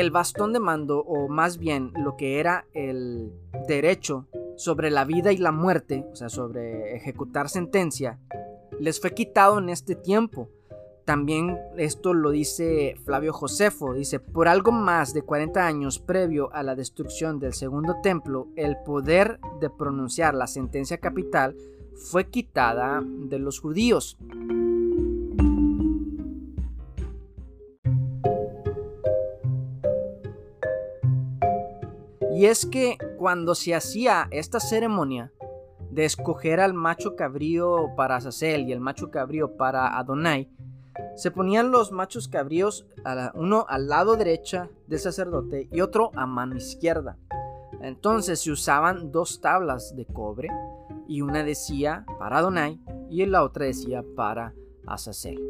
el bastón de mando, o más bien lo que era el derecho sobre la vida y la muerte, o sea, sobre ejecutar sentencia, les fue quitado en este tiempo. También esto lo dice Flavio Josefo, dice, por algo más de 40 años previo a la destrucción del segundo templo, el poder de pronunciar la sentencia capital fue quitada de los judíos. Y es que cuando se hacía esta ceremonia de escoger al macho cabrío para Azazel y el macho cabrío para Adonai, se ponían los machos cabríos uno al lado derecha del sacerdote y otro a mano izquierda. Entonces se usaban dos tablas de cobre y una decía para Adonai y la otra decía para Azazel.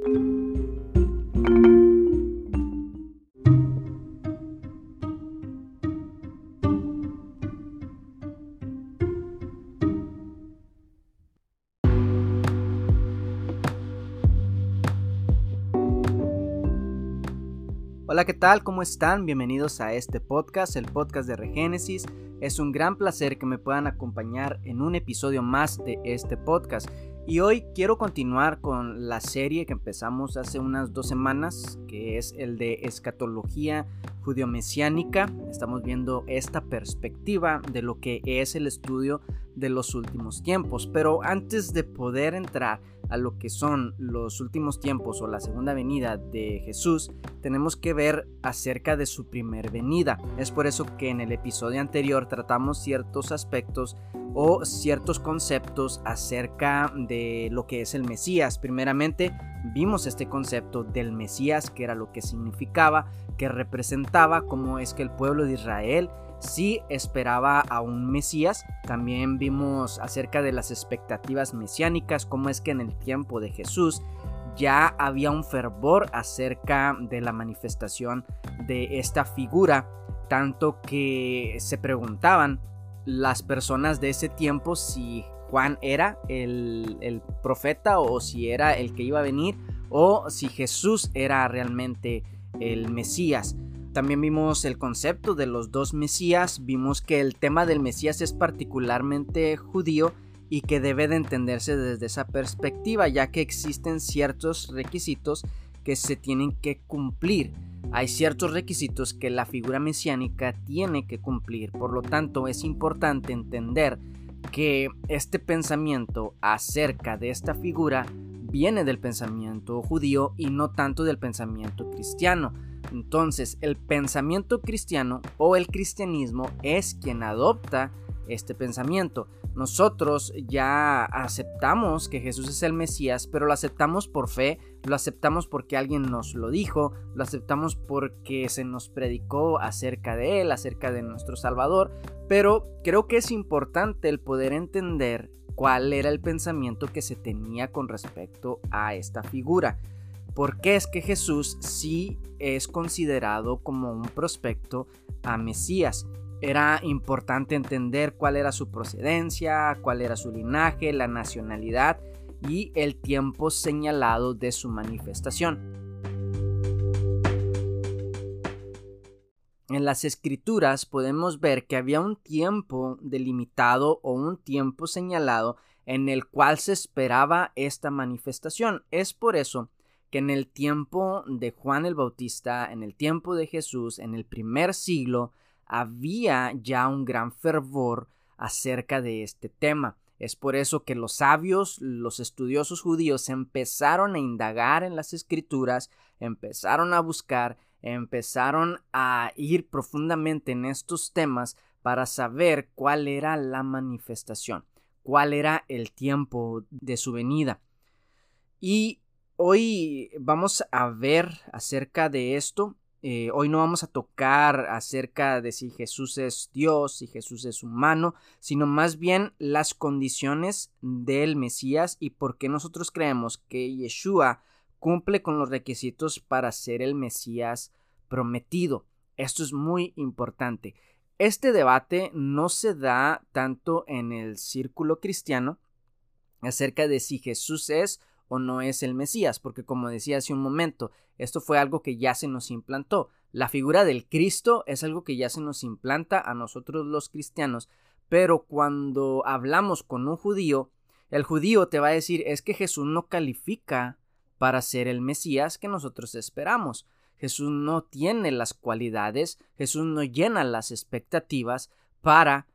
Hola, ¿qué tal? ¿Cómo están? Bienvenidos a este podcast, el podcast de Regénesis. Es un gran placer que me puedan acompañar en un episodio más de este podcast. Y hoy quiero continuar con la serie que empezamos hace unas dos semanas, que es el de escatología judío-mesiánica. Estamos viendo esta perspectiva de lo que es el estudio de los últimos tiempos. Pero antes de poder entrar a lo que son los últimos tiempos o la segunda venida de Jesús, tenemos que ver acerca de su primer venida. Es por eso que en el episodio anterior tratamos ciertos aspectos o ciertos conceptos acerca de lo que es el Mesías. Primeramente, vimos este concepto del Mesías, que era lo que significaba, que representaba cómo es que el pueblo de Israel sí esperaba a un Mesías. También vimos acerca de las expectativas mesiánicas, cómo es que en el tiempo de Jesús ya había un fervor acerca de la manifestación de esta figura, tanto que se preguntaban las personas de ese tiempo si Juan era el, el profeta o si era el que iba a venir o si Jesús era realmente el Mesías. También vimos el concepto de los dos Mesías, vimos que el tema del Mesías es particularmente judío y que debe de entenderse desde esa perspectiva, ya que existen ciertos requisitos que se tienen que cumplir. Hay ciertos requisitos que la figura mesiánica tiene que cumplir, por lo tanto es importante entender que este pensamiento acerca de esta figura viene del pensamiento judío y no tanto del pensamiento cristiano. Entonces, el pensamiento cristiano o el cristianismo es quien adopta este pensamiento. Nosotros ya aceptamos que Jesús es el Mesías, pero lo aceptamos por fe, lo aceptamos porque alguien nos lo dijo, lo aceptamos porque se nos predicó acerca de Él, acerca de nuestro Salvador, pero creo que es importante el poder entender cuál era el pensamiento que se tenía con respecto a esta figura. ¿Por qué es que Jesús sí es considerado como un prospecto a Mesías? Era importante entender cuál era su procedencia, cuál era su linaje, la nacionalidad y el tiempo señalado de su manifestación. En las escrituras podemos ver que había un tiempo delimitado o un tiempo señalado en el cual se esperaba esta manifestación. Es por eso que en el tiempo de Juan el Bautista, en el tiempo de Jesús, en el primer siglo, había ya un gran fervor acerca de este tema. Es por eso que los sabios, los estudiosos judíos empezaron a indagar en las escrituras, empezaron a buscar, empezaron a ir profundamente en estos temas para saber cuál era la manifestación, cuál era el tiempo de su venida. Y Hoy vamos a ver acerca de esto. Eh, hoy no vamos a tocar acerca de si Jesús es Dios, si Jesús es humano, sino más bien las condiciones del Mesías y por qué nosotros creemos que Yeshua cumple con los requisitos para ser el Mesías prometido. Esto es muy importante. Este debate no se da tanto en el círculo cristiano acerca de si Jesús es o no es el Mesías, porque como decía hace un momento, esto fue algo que ya se nos implantó. La figura del Cristo es algo que ya se nos implanta a nosotros los cristianos, pero cuando hablamos con un judío, el judío te va a decir es que Jesús no califica para ser el Mesías que nosotros esperamos. Jesús no tiene las cualidades, Jesús no llena las expectativas para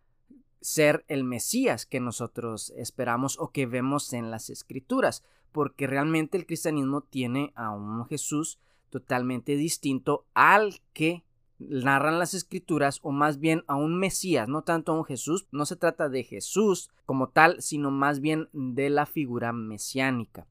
ser el Mesías que nosotros esperamos o que vemos en las escrituras, porque realmente el cristianismo tiene a un Jesús totalmente distinto al que narran las escrituras o más bien a un Mesías, no tanto a un Jesús, no se trata de Jesús como tal, sino más bien de la figura mesiánica.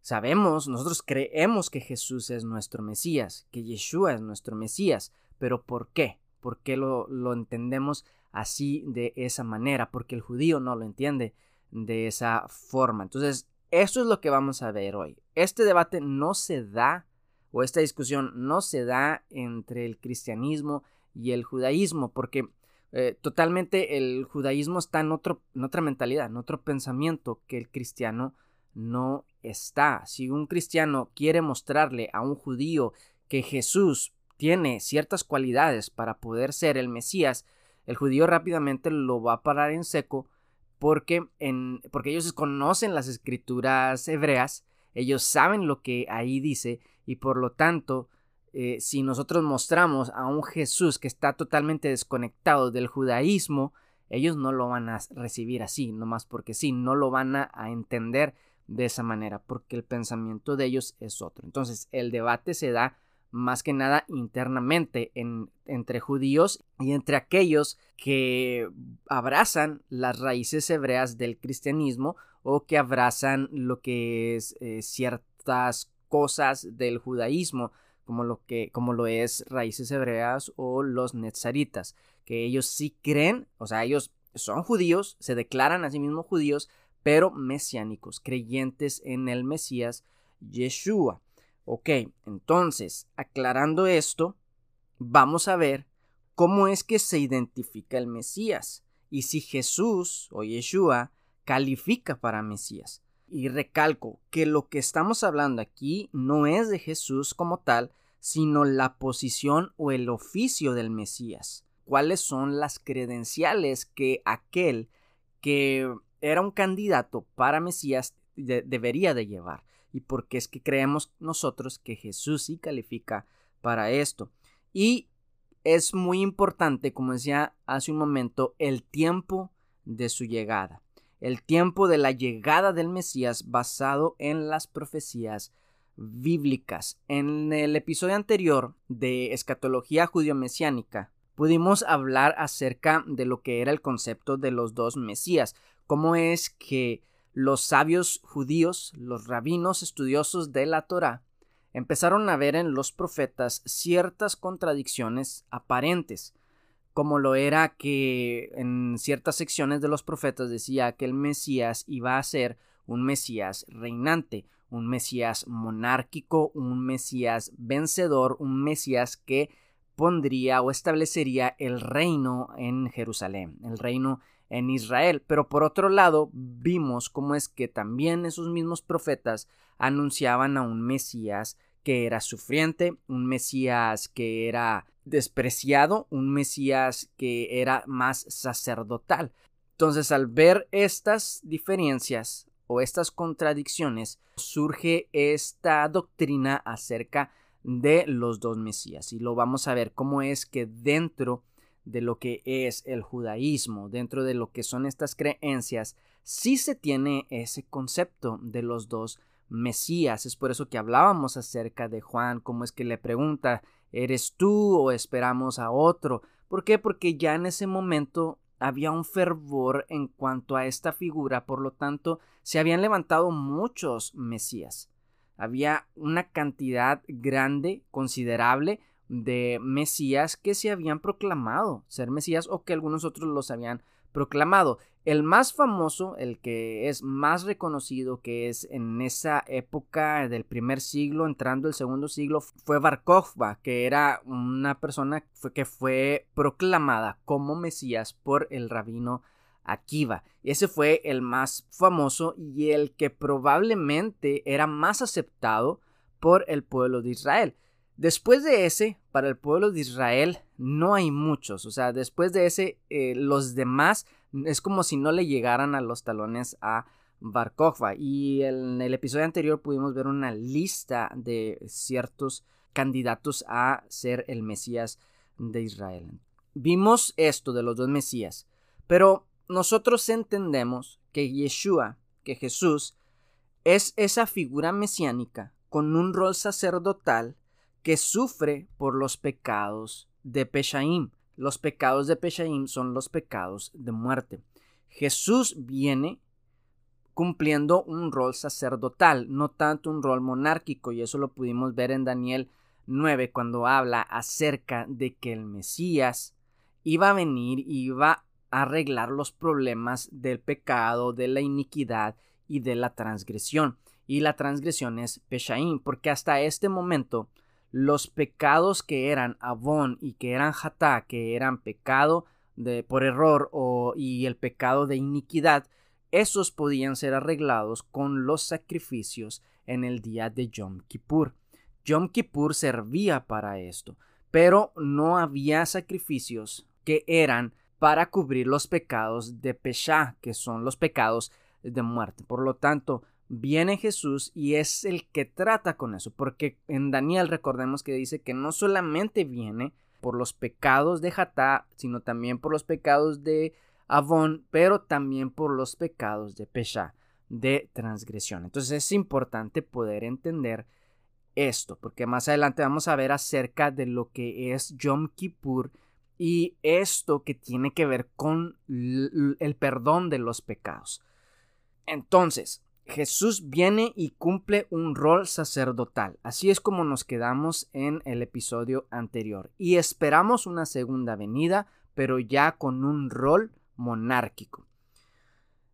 Sabemos, nosotros creemos que Jesús es nuestro Mesías, que Yeshua es nuestro Mesías, pero ¿por qué? ¿Por qué lo, lo entendemos así de esa manera? Porque el judío no lo entiende de esa forma. Entonces, esto es lo que vamos a ver hoy. Este debate no se da o esta discusión no se da entre el cristianismo y el judaísmo, porque eh, totalmente el judaísmo está en, otro, en otra mentalidad, en otro pensamiento que el cristiano no está. Si un cristiano quiere mostrarle a un judío que Jesús tiene ciertas cualidades para poder ser el Mesías, el judío rápidamente lo va a parar en seco porque, en, porque ellos conocen las escrituras hebreas, ellos saben lo que ahí dice y por lo tanto, eh, si nosotros mostramos a un Jesús que está totalmente desconectado del judaísmo, ellos no lo van a recibir así, nomás porque sí, no lo van a, entender de esa manera, porque el pensamiento de ellos es otro. Entonces, el debate se da más que nada internamente entre judíos y entre aquellos que abrazan las raíces hebreas del cristianismo o que abrazan lo que es eh, ciertas cosas del judaísmo, como lo que como lo es raíces hebreas o los netzaritas, que ellos sí creen, o sea, ellos son judíos, se declaran a sí mismos judíos, pero mesiánicos, creyentes en el Mesías Yeshua. Ok, entonces, aclarando esto, vamos a ver cómo es que se identifica el Mesías y si Jesús o Yeshua califica para Mesías. Y recalco que lo que estamos hablando aquí no es de Jesús como tal, sino la posición o el oficio del Mesías. ¿Cuáles son las credenciales que aquel que era un candidato para Mesías debería de llevar? Y por qué es que creemos nosotros que Jesús sí califica para esto. Y es muy importante, como decía hace un momento, el tiempo de su llegada el tiempo de la llegada del Mesías basado en las profecías bíblicas. En el episodio anterior de Escatología judío-mesiánica pudimos hablar acerca de lo que era el concepto de los dos Mesías, cómo es que los sabios judíos, los rabinos estudiosos de la Torá, empezaron a ver en los profetas ciertas contradicciones aparentes como lo era que en ciertas secciones de los profetas decía que el Mesías iba a ser un Mesías reinante, un Mesías monárquico, un Mesías vencedor, un Mesías que pondría o establecería el reino en Jerusalén, el reino en Israel. Pero por otro lado, vimos cómo es que también esos mismos profetas anunciaban a un Mesías que era sufriente, un Mesías que era despreciado, un Mesías que era más sacerdotal. Entonces, al ver estas diferencias o estas contradicciones, surge esta doctrina acerca de los dos Mesías. Y lo vamos a ver cómo es que dentro de lo que es el judaísmo, dentro de lo que son estas creencias, sí se tiene ese concepto de los dos Mesías. Es por eso que hablábamos acerca de Juan, cómo es que le pregunta, ¿eres tú o esperamos a otro? ¿Por qué? Porque ya en ese momento había un fervor en cuanto a esta figura, por lo tanto, se habían levantado muchos Mesías. Había una cantidad grande, considerable, de Mesías que se habían proclamado ser Mesías o que algunos otros los habían proclamado. El más famoso, el que es más reconocido, que es en esa época del primer siglo, entrando el segundo siglo, fue Bar que era una persona que fue proclamada como Mesías por el rabino Akiva. Ese fue el más famoso y el que probablemente era más aceptado por el pueblo de Israel. Después de ese, para el pueblo de Israel no hay muchos. O sea, después de ese, eh, los demás es como si no le llegaran a los talones a Bar Y en el episodio anterior pudimos ver una lista de ciertos candidatos a ser el Mesías de Israel. Vimos esto de los dos Mesías, pero nosotros entendemos que Yeshua, que Jesús, es esa figura mesiánica con un rol sacerdotal que sufre por los pecados de Peshaim. Los pecados de Peshaim son los pecados de muerte. Jesús viene cumpliendo un rol sacerdotal, no tanto un rol monárquico, y eso lo pudimos ver en Daniel 9 cuando habla acerca de que el Mesías iba a venir y iba arreglar los problemas del pecado, de la iniquidad y de la transgresión. Y la transgresión es Peshaim, porque hasta este momento los pecados que eran Avon y que eran Hatá, que eran pecado de, por error o, y el pecado de iniquidad, esos podían ser arreglados con los sacrificios en el día de Yom Kippur. Yom Kippur servía para esto, pero no había sacrificios que eran para cubrir los pecados de Pesha, que son los pecados de muerte. Por lo tanto, viene Jesús y es el que trata con eso, porque en Daniel recordemos que dice que no solamente viene por los pecados de Jatá, sino también por los pecados de Avon, pero también por los pecados de Pesha, de transgresión. Entonces es importante poder entender esto, porque más adelante vamos a ver acerca de lo que es Yom Kippur y esto que tiene que ver con el perdón de los pecados. Entonces, Jesús viene y cumple un rol sacerdotal. Así es como nos quedamos en el episodio anterior. Y esperamos una segunda venida, pero ya con un rol monárquico.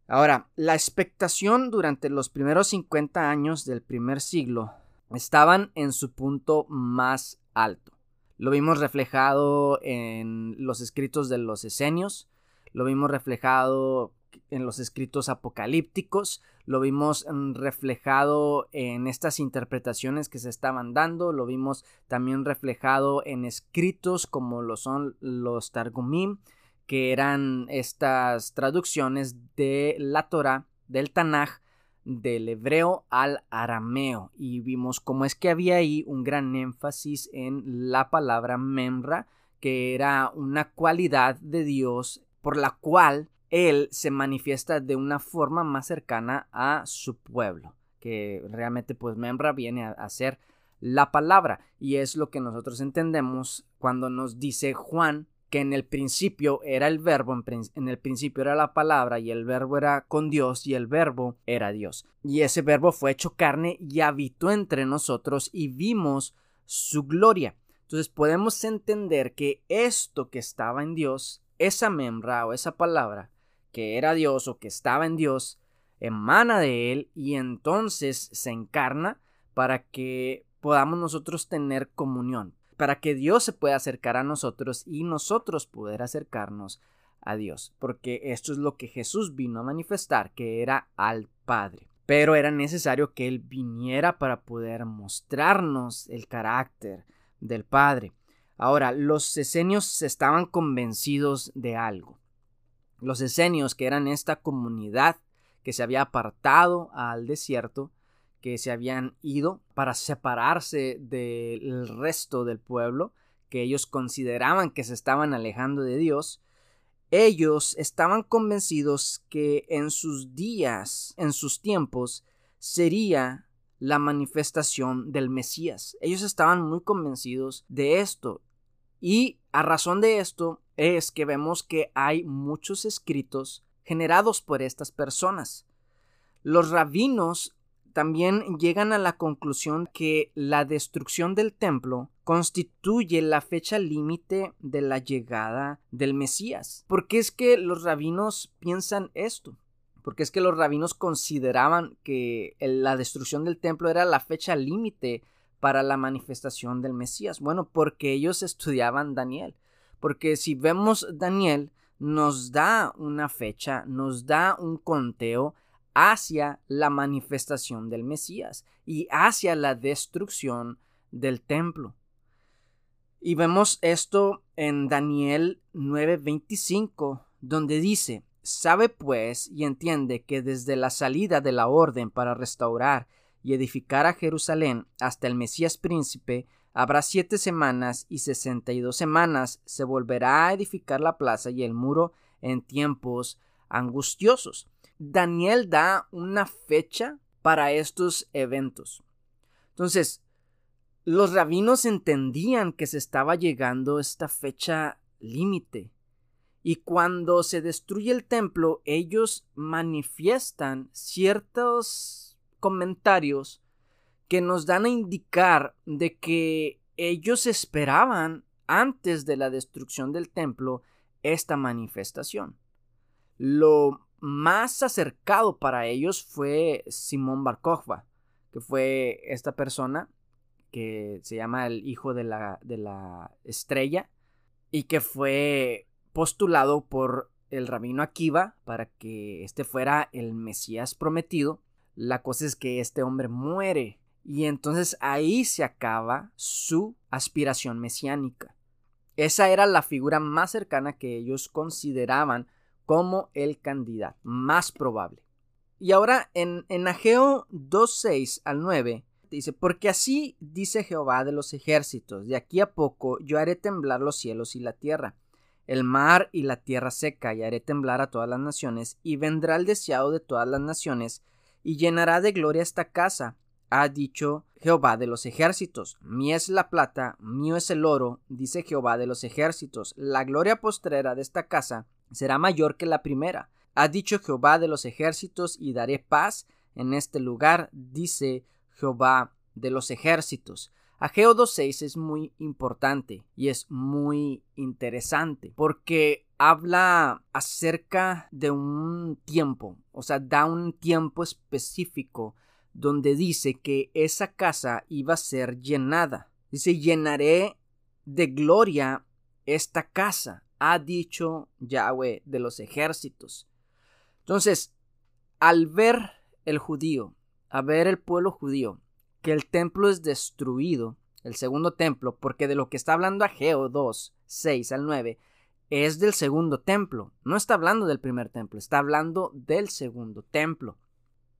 Ahora, la expectación durante los primeros 50 años del primer siglo estaban en su punto más alto. Lo vimos reflejado en los escritos de los esenios, lo vimos reflejado en los escritos apocalípticos, lo vimos mm, reflejado en estas interpretaciones que se estaban dando, lo vimos también reflejado en escritos como lo son los Targumim, que eran estas traducciones de la Torah, del Tanaj, del hebreo al arameo. Y vimos cómo es que había ahí un gran énfasis en la palabra memra que era una cualidad de Dios por la cual él se manifiesta de una forma más cercana a su pueblo que realmente pues memra viene a, ser la palabra y es lo que nosotros entendemos cuando nos dice Juan que en el principio era el verbo, en, el principio era la palabra y el verbo era con Dios y el verbo era Dios. Y ese verbo fue hecho carne y habitó entre nosotros y vimos su gloria. Entonces podemos entender que esto que estaba en Dios, esa membra o esa palabra que era Dios o que estaba en Dios, emana de Él y entonces se encarna para que podamos nosotros tener comunión para que Dios se pueda acercar a nosotros y nosotros poder acercarnos a Dios, porque esto es lo que Jesús vino a manifestar, que era al Padre. Pero era necesario que Él viniera para poder mostrarnos el carácter del Padre. Ahora, los esenios estaban convencidos de algo. Los esenios, que eran esta comunidad que se había apartado al desierto, que se habían ido para separarse del resto del pueblo, que ellos consideraban que se estaban alejando de Dios, ellos estaban convencidos que en sus días, en sus tiempos, sería la manifestación del Mesías. Ellos estaban muy convencidos de esto. Y a razón de esto es que vemos que hay muchos escritos generados por estas personas. Los rabinos también llegan a la conclusión que la destrucción del templo constituye la fecha límite de la llegada del Mesías. ¿Por qué es que los rabinos piensan esto? Porque es que los rabinos consideraban que la destrucción del templo era la fecha límite para la manifestación del Mesías. Bueno, porque ellos estudiaban Daniel. Porque si vemos Daniel, nos da una fecha, nos da un conteo hacia la manifestación del Mesías y hacia la destrucción del templo. Y vemos esto en Daniel 9:25, donde dice, sabe pues y entiende que desde la salida de la orden para restaurar y edificar a Jerusalén hasta el Mesías príncipe, habrá siete semanas y sesenta y dos semanas se volverá a edificar la plaza y el muro en tiempos angustiosos. Daniel da una fecha para estos eventos. Entonces, los rabinos entendían que se estaba llegando esta fecha límite. Y cuando se destruye el templo, ellos manifiestan ciertos comentarios que nos dan a indicar de que ellos esperaban antes de la destrucción del templo esta manifestación. Lo más acercado para ellos fue Simón Bar que fue esta persona que se llama el hijo de la, de la estrella y que fue postulado por el rabino Akiva para que este fuera el Mesías prometido. La cosa es que este hombre muere y entonces ahí se acaba su aspiración mesiánica. Esa era la figura más cercana que ellos consideraban como el candidato más probable. Y ahora en, en Ageo 2.6 al 9 dice, porque así dice Jehová de los ejércitos, de aquí a poco yo haré temblar los cielos y la tierra, el mar y la tierra seca, y haré temblar a todas las naciones, y vendrá el deseado de todas las naciones, y llenará de gloria esta casa, ha dicho Jehová de los ejércitos, mía es la plata, mío es el oro, dice Jehová de los ejércitos, la gloria postrera de esta casa será mayor que la primera. Ha dicho Jehová de los ejércitos, y daré paz en este lugar, dice Jehová de los ejércitos. Ageo 2.6 es muy importante y es muy interesante porque habla acerca de un tiempo, o sea, da un tiempo específico donde dice que esa casa iba a ser llenada. Dice, llenaré de gloria esta casa, ha dicho Yahweh de los ejércitos. Entonces, al ver el judío, a ver el pueblo judío, que el templo es destruido, el segundo templo, porque de lo que está hablando Ageo 2, 6 al 9, es del segundo templo, no está hablando del primer templo, está hablando del segundo templo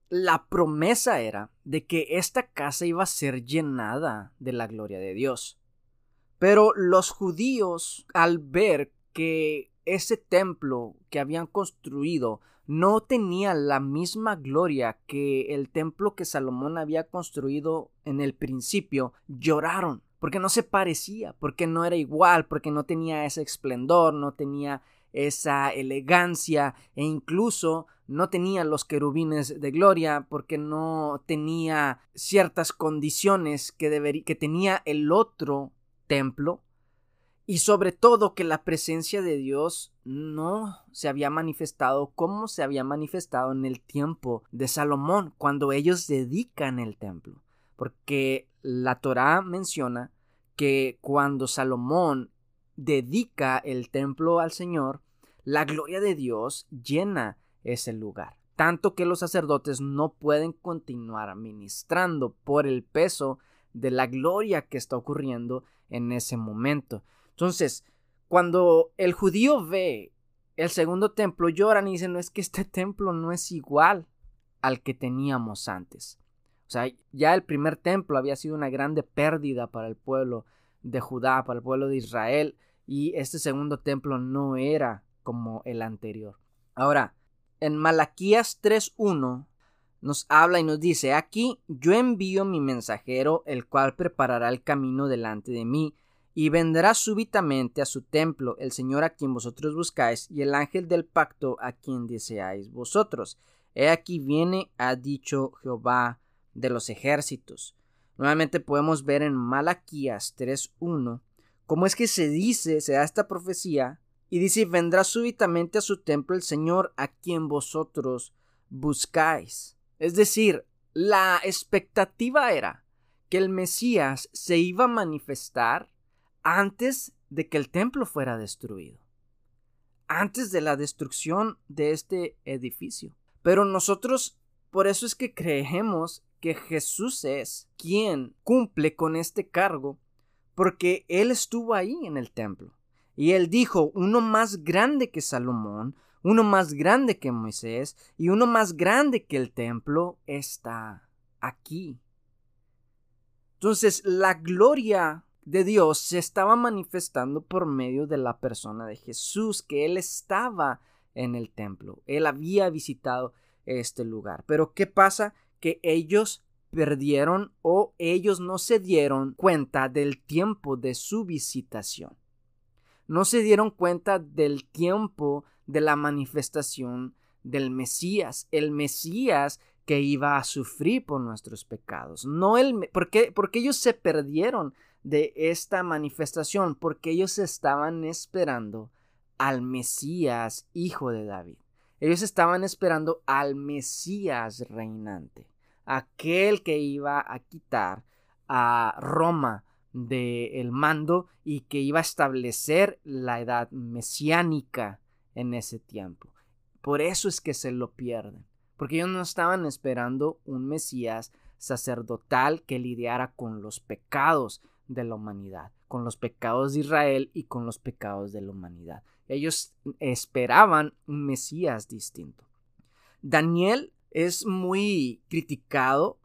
la promesa era de que esta casa iba a ser llenada de la gloria de Dios. Pero los judíos, al ver que ese templo que habían construido no tenía la misma gloria que el templo que Salomón había construido en el principio, lloraron, porque no se parecía, porque no era igual, porque no tenía ese esplendor, no tenía esa elegancia e incluso no tenía los querubines de gloria porque no tenía ciertas condiciones que, que tenía el otro templo. Y sobre todo que la presencia de Dios no se había manifestado como se había manifestado en el tiempo de Salomón cuando ellos dedican el templo. Porque la Torá menciona que cuando Salomón dedica el templo al Señor, la gloria de Dios llena ese lugar. Tanto que los sacerdotes no pueden continuar ministrando por el peso de la gloria que está ocurriendo en ese momento. Entonces, cuando el judío ve el segundo templo, lloran y dicen, no es que este templo no es igual al que teníamos antes. O sea, ya el primer templo había sido una grande pérdida para el pueblo de Judá, para el pueblo de Israel, y este segundo templo no era como el anterior. Ahora, en Malaquías 3.1 nos habla y nos dice, aquí yo envío mi mensajero, el cual preparará el camino delante de mí, y vendrá súbitamente a su templo el Señor a quien vosotros buscáis, y el ángel del pacto a quien deseáis vosotros. He aquí viene, ha dicho Jehová de los ejércitos. Nuevamente podemos ver en Malaquías 3.1 cómo es que se dice, se da esta profecía, y dice, vendrá súbitamente a su templo el Señor a quien vosotros buscáis. Es decir, la expectativa era que el Mesías se iba a manifestar antes de que el templo fuera destruido. antes de la destrucción de este edificio. Pero nosotros, por eso es que creemos que Jesús es quien cumple con este cargo, porque Él estuvo ahí en el templo. Y Él dijo, uno más grande que Salomón, uno más grande que Moisés y uno más grande que el templo está aquí. Entonces, la gloria de Dios se estaba manifestando por medio de la persona de Jesús, que Él estaba en el templo, Él había visitado este lugar. Pero ¿qué pasa? Que ellos perdieron o ellos no se dieron cuenta del tiempo de su visitación. No se dieron cuenta del tiempo de la manifestación del Mesías, el Mesías que iba a sufrir por nuestros pecados. No el porque porque ellos se perdieron de esta manifestación, porque ellos estaban esperando al Mesías, hijo de David. Ellos estaban esperando al Mesías reinante, aquel que iba a quitar a Roma del mando y que iba a establecer la edad mesiánica en ese tiempo. Por eso es que se lo pierden, porque ellos no estaban esperando un Mesías sacerdotal que lidiara con los pecados de la humanidad, con los pecados de Israel y con los pecados de la humanidad. Ellos esperaban un Mesías distinto. Daniel es muy criticado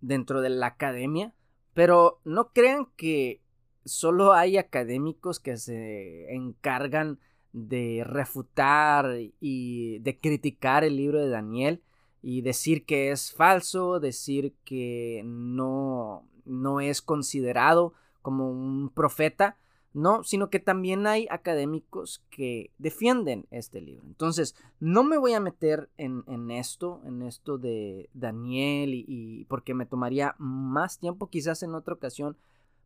dentro de la academia, pero no crean que solo hay académicos que se encargan de refutar y de criticar el libro de Daniel y decir que es falso, decir que no, no es considerado como un profeta, no, sino que también hay académicos que defienden este libro. Entonces, no me voy a meter en, esto, en esto de Daniel, y, porque me tomaría más tiempo, quizás en otra ocasión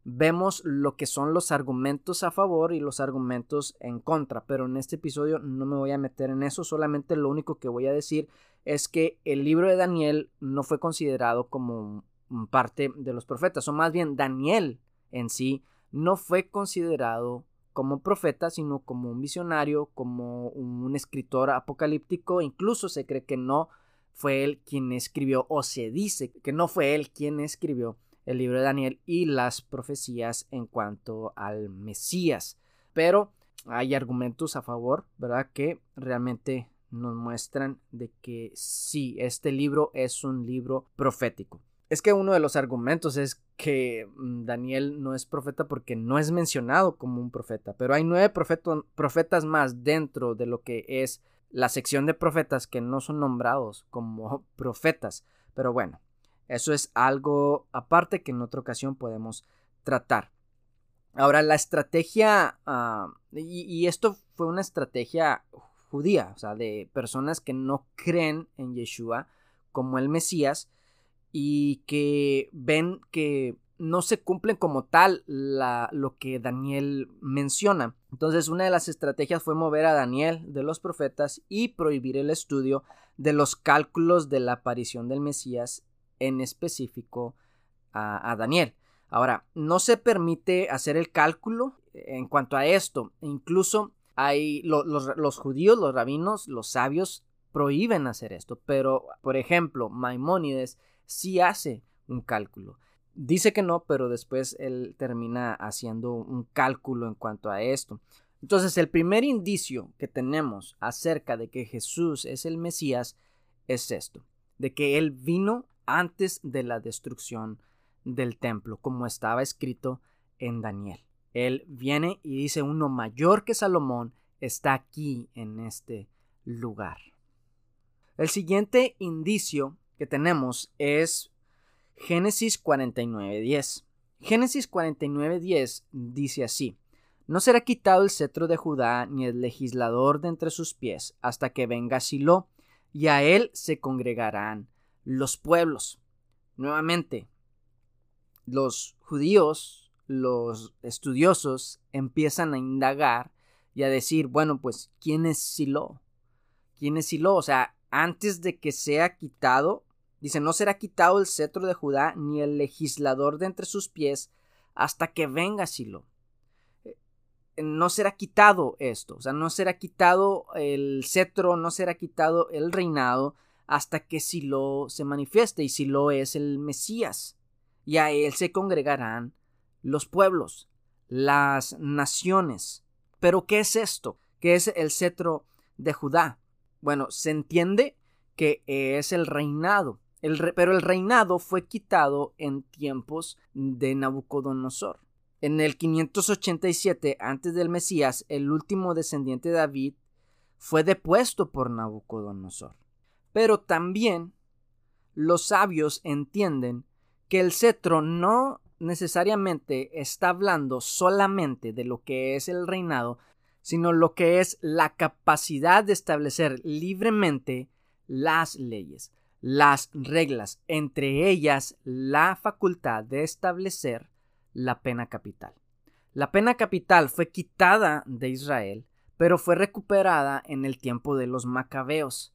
vemos lo que son los argumentos a favor y los argumentos en contra, pero en este episodio no me voy a meter en eso, solamente lo único que voy a decir es que el libro de Daniel no fue considerado como parte de los profetas, o más bien Daniel en sí no fue considerado como profeta, sino como un visionario, como un escritor apocalíptico, incluso se cree que no fue él quien escribió, o se dice que no fue él quien escribió el libro de Daniel y las profecías en cuanto al Mesías. Pero hay argumentos a favor, ¿verdad? Que realmente nos muestran de que sí, este libro es un libro profético. Es que uno de los argumentos es que mm, Daniel no es profeta porque no es mencionado como un profeta, pero hay nueve profetas más dentro de lo que es la sección de profetas que no son nombrados como profetas. Pero bueno, eso es algo aparte que en otra ocasión podemos tratar. Ahora, la estrategia, ah, y, esto fue una estrategia judía, o sea, de personas que no creen en Yeshua como el Mesías y que ven que no se cumplen como tal lo que Daniel menciona. Entonces, una de las estrategias fue mover a Daniel de los profetas y prohibir el estudio de los cálculos de la aparición del Mesías en específico a, Daniel. Ahora, no se permite hacer el cálculo en cuanto a esto. Incluso hay los, judíos, los rabinos, los sabios prohíben hacer esto. Pero, por ejemplo, Maimónides sí hace un cálculo. Dice que no, pero después él termina haciendo un cálculo en cuanto a esto. Entonces, el primer indicio que tenemos acerca de que Jesús es el Mesías es esto, de que él vino antes de la destrucción del templo, como estaba escrito en Daniel. Él viene y dice, uno mayor que Salomón está aquí en este lugar. El siguiente indicio que tenemos es Génesis 49.10. Génesis 49.10 dice así, No será quitado el cetro de Judá ni el legislador de entre sus pies hasta que venga Silo, y a él se congregarán los pueblos. Nuevamente, los judíos, los estudiosos, empiezan a indagar y a decir, bueno, pues, ¿quién es Silo? ¿Quién es Silo? O sea, antes de que sea quitado, dice, no será quitado el cetro de Judá ni el legislador de entre sus pies hasta que venga Silo. no será quitado esto, o sea, no será quitado el cetro, no será quitado el reinado hasta que Silo se manifieste y Silo es el Mesías y a él se congregarán los pueblos, las naciones. Pero ¿qué es esto? ¿Qué es el cetro de Judá? Bueno, se entiende que es el reinado, pero el reinado fue quitado en tiempos de Nabucodonosor. En el 587 antes del Mesías, el último descendiente de David fue depuesto por Nabucodonosor. Pero también los sabios entienden que el cetro no necesariamente está hablando solamente de lo que es el reinado, sino lo que es la capacidad de establecer libremente las leyes, las reglas, entre ellas la facultad de establecer la pena capital. La pena capital fue quitada de Israel, pero fue recuperada en el tiempo de los macabeos.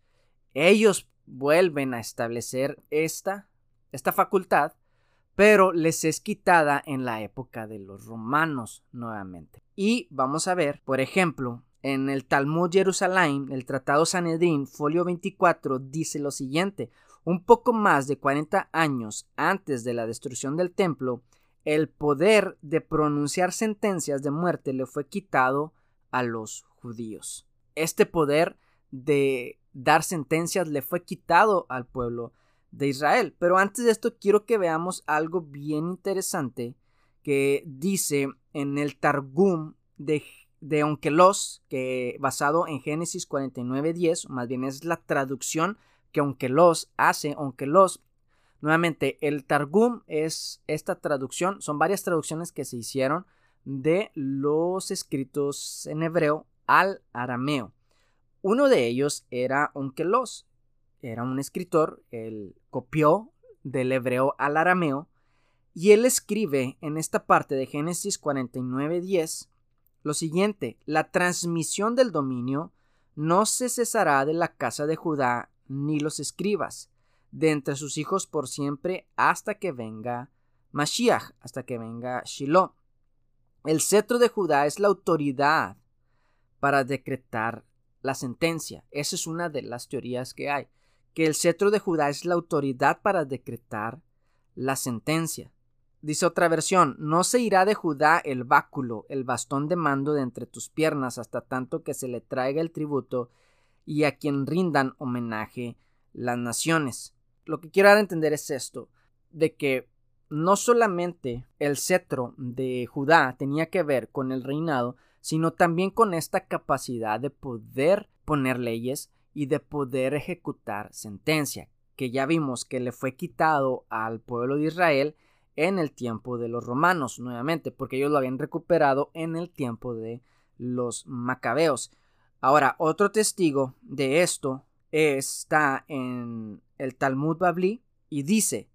Ellos vuelven a establecer esta, esta facultad, pero les es quitada en la época de los romanos nuevamente. Y vamos a ver, por ejemplo, en el Talmud Jerusalén, el Tratado Sanedrín, folio 24, dice lo siguiente: un poco más de 40 años antes de la destrucción del templo, el poder de pronunciar sentencias de muerte le fue quitado a los judíos. Este poder de dar sentencias le fue quitado al pueblo de Israel. Pero antes de esto quiero que veamos algo bien interesante que dice en el Targum de, de Onkelos, que basado en Génesis 49.10, más bien es la traducción que Onkelos hace. Onkelos Nuevamente, el Targum es esta traducción, son varias traducciones que se hicieron de los escritos en hebreo al arameo. Uno de ellos era Onkelos, era un escritor, él copió del hebreo al arameo y él escribe en esta parte de Génesis 49:10 lo siguiente: La transmisión del dominio no se cesará de la casa de Judá ni los escribas de entre sus hijos por siempre hasta que venga Mashiach, hasta que venga Shiloh. El cetro de Judá es la autoridad para decretar la sentencia. Esa es una de las teorías que hay, que el cetro de Judá es la autoridad para decretar la sentencia. Dice otra versión, no se irá de Judá el báculo, el bastón de mando de entre tus piernas hasta tanto que se le traiga el tributo y a quien rindan homenaje las naciones lo que quiero dar a entender es esto, de que no solamente el cetro de Judá tenía que ver con el reinado, sino también con esta capacidad de poder poner leyes y de poder ejecutar sentencia, que ya vimos que le fue quitado al pueblo de Israel en el tiempo de los romanos, nuevamente, porque ellos lo habían recuperado en el tiempo de los macabeos. Ahora, otro testigo de esto está en el Talmud Babli y dice,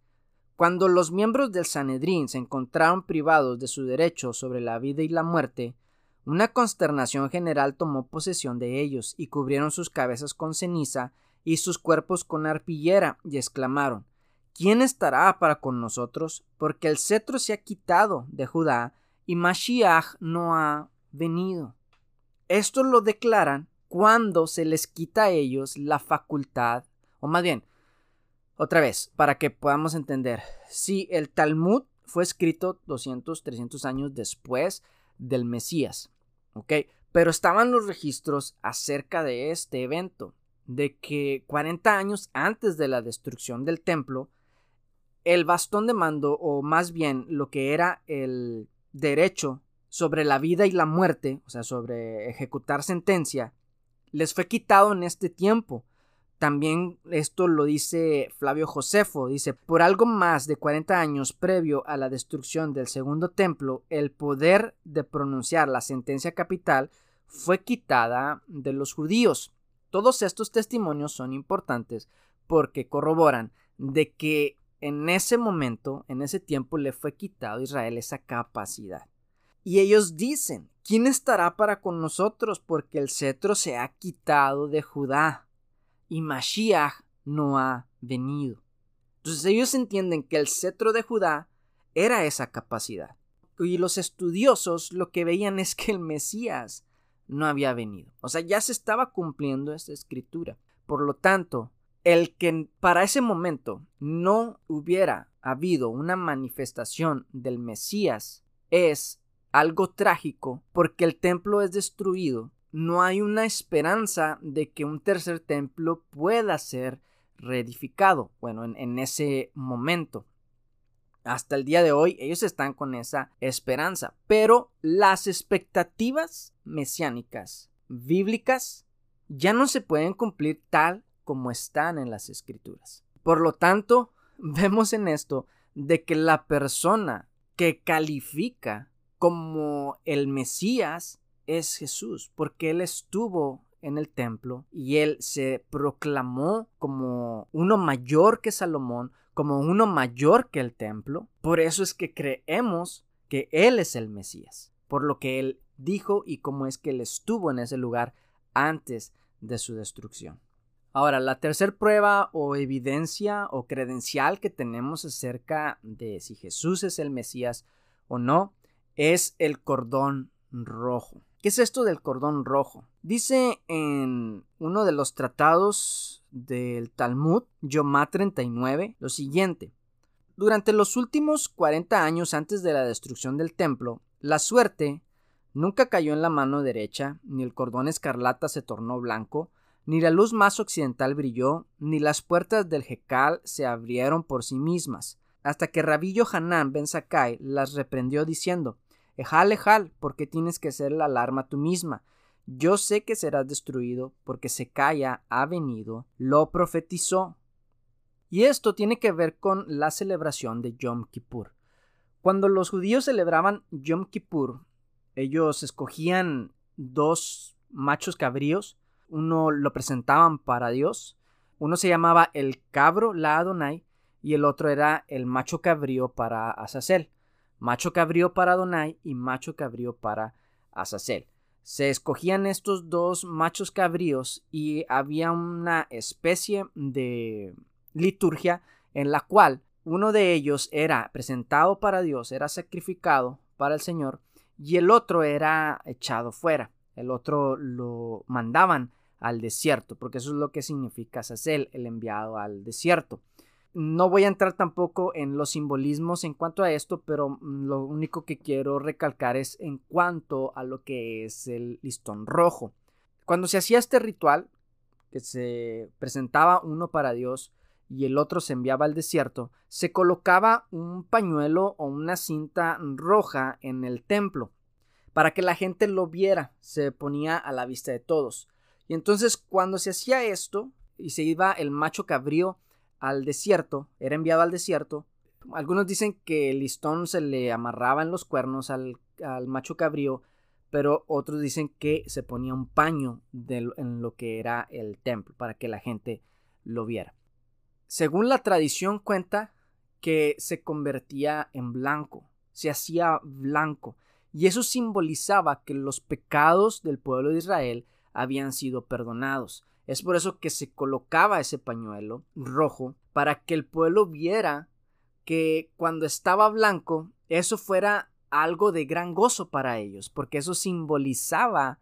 cuando los miembros del Sanedrín se encontraron privados de su derecho sobre la vida y la muerte, una consternación general tomó posesión de ellos y cubrieron sus cabezas con ceniza y sus cuerpos con arpillera y exclamaron ¿Quién estará para con nosotros? Porque el cetro se ha quitado de Judá y Mashiach no ha venido. Esto lo declaran cuando se les quita a ellos la facultad, o más bien, otra vez, para que podamos entender, si el Talmud fue escrito 200, 300 años después del Mesías, ¿ok? Pero estaban los registros acerca de este evento, de que 40 años antes de la destrucción del templo, el bastón de mando, o más bien lo que era el derecho sobre la vida y la muerte, o sea, sobre ejecutar sentencia, les fue quitado en este tiempo. También esto lo dice Flavio Josefo, dice, por algo más de 40 años previo a la destrucción del segundo templo, el poder de pronunciar la sentencia capital fue quitada de los judíos. Todos estos testimonios son importantes porque corroboran de que en ese momento, en ese tiempo, le fue quitado a Israel esa capacidad. Y ellos dicen, ¿quién estará para con nosotros? Porque el cetro se ha quitado de Judá y Mashiach no ha venido. Entonces ellos entienden que el cetro de Judá era esa capacidad. y los estudiosos lo que veían es que el Mesías no había venido. O sea, ya se estaba cumpliendo esta escritura. Por lo tanto, el que para ese momento no hubiera habido una manifestación del Mesías es algo trágico porque el templo es destruido. No hay una esperanza de que un tercer templo pueda ser reedificado. Bueno, en, en ese momento. Hasta el día de hoy ellos están con esa esperanza. Pero las expectativas mesiánicas bíblicas ya no se pueden cumplir tal como están en las escrituras. Por lo tanto, vemos en esto de que la persona que califica como el Mesías es Jesús, porque él estuvo en el templo y él se proclamó como uno mayor que Salomón, como uno mayor que el templo. Por eso es que creemos que él es el Mesías, por lo que él dijo y cómo es que él estuvo en ese lugar antes de su destrucción. Ahora, la tercera prueba o evidencia o credencial que tenemos acerca de si Jesús es el Mesías o no es el cordón rojo. ¿Qué es esto del cordón rojo? Dice en uno de los tratados del Talmud, Yomá 39, lo siguiente. Durante los últimos 40 años antes de la destrucción del templo, la suerte nunca cayó en la mano derecha, ni el cordón escarlata se tornó blanco, ni la luz más occidental brilló, ni las puertas del Jecal se abrieron por sí mismas, hasta que Rabillo Hanán Ben Sakai las reprendió diciendo Ejal, ejal, porque tienes que ser la alarma tú misma. Yo sé que serás destruido, porque Secaya ha venido, lo profetizó. Y esto tiene que ver con la celebración de Yom Kippur. Cuando los judíos celebraban Yom Kippur, ellos escogían dos machos cabríos, uno lo presentaban para Dios, uno se llamaba el cabro, la Adonai, y el otro era el macho cabrío para Azazel macho cabrío para Adonai y macho cabrío para Azazel. Se escogían estos dos machos cabríos y había una especie de liturgia en la cual uno de ellos era presentado para Dios, era sacrificado para el Señor y el otro era echado fuera. El otro lo mandaban al desierto, porque eso es lo que significa Azazel, el enviado al desierto. No voy a entrar tampoco en los simbolismos en cuanto a esto, pero mm, lo único que quiero recalcar es en cuanto a lo que es el listón rojo. Cuando se hacía este ritual, que se presentaba uno para Dios y el otro se enviaba al desierto, se colocaba un pañuelo o una cinta roja en el templo para que la gente lo viera, se ponía a la vista de todos. Y entonces cuando se hacía esto y se iba el macho cabrío al desierto, era enviado al desierto. Algunos dicen que el listón se le amarraba en los cuernos al, macho cabrío, pero otros dicen que se ponía un paño en lo que era el templo para que la gente lo viera. Según la tradición cuenta que se convertía en blanco, se hacía blanco, y eso simbolizaba que los pecados del pueblo de Israel habían sido perdonados. Es por eso que se colocaba ese pañuelo rojo para que el pueblo viera que cuando estaba blanco eso fuera algo de gran gozo para ellos, porque eso simbolizaba